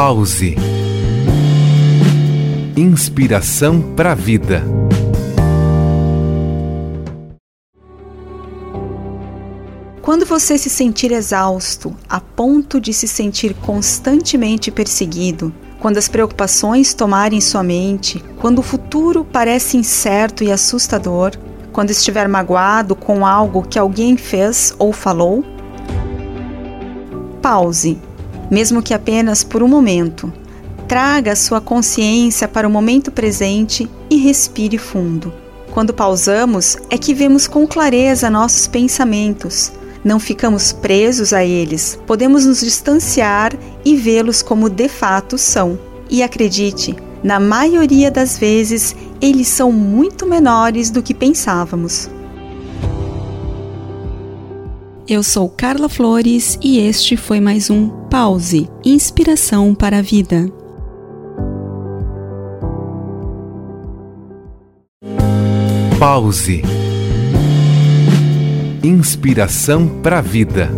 Pause. Inspiração para a vida. Quando você se sentir exausto, a ponto de se sentir constantemente perseguido, quando as preocupações tomarem sua mente, quando o futuro parece incerto e assustador, quando estiver magoado com algo que alguém fez ou falou, pause, mesmo que apenas por um momento. Traga sua consciência para o momento presente e respire fundo. Quando pausamos, é que vemos com clareza nossos pensamentos, não ficamos presos a eles, podemos nos distanciar e vê-los como de fato são. E acredite, na maioria das vezes, eles são muito menores do que pensávamos. Eu sou Carla Flores e este foi mais um Pause Inspiração para a Vida. Pause Inspiração para a vida.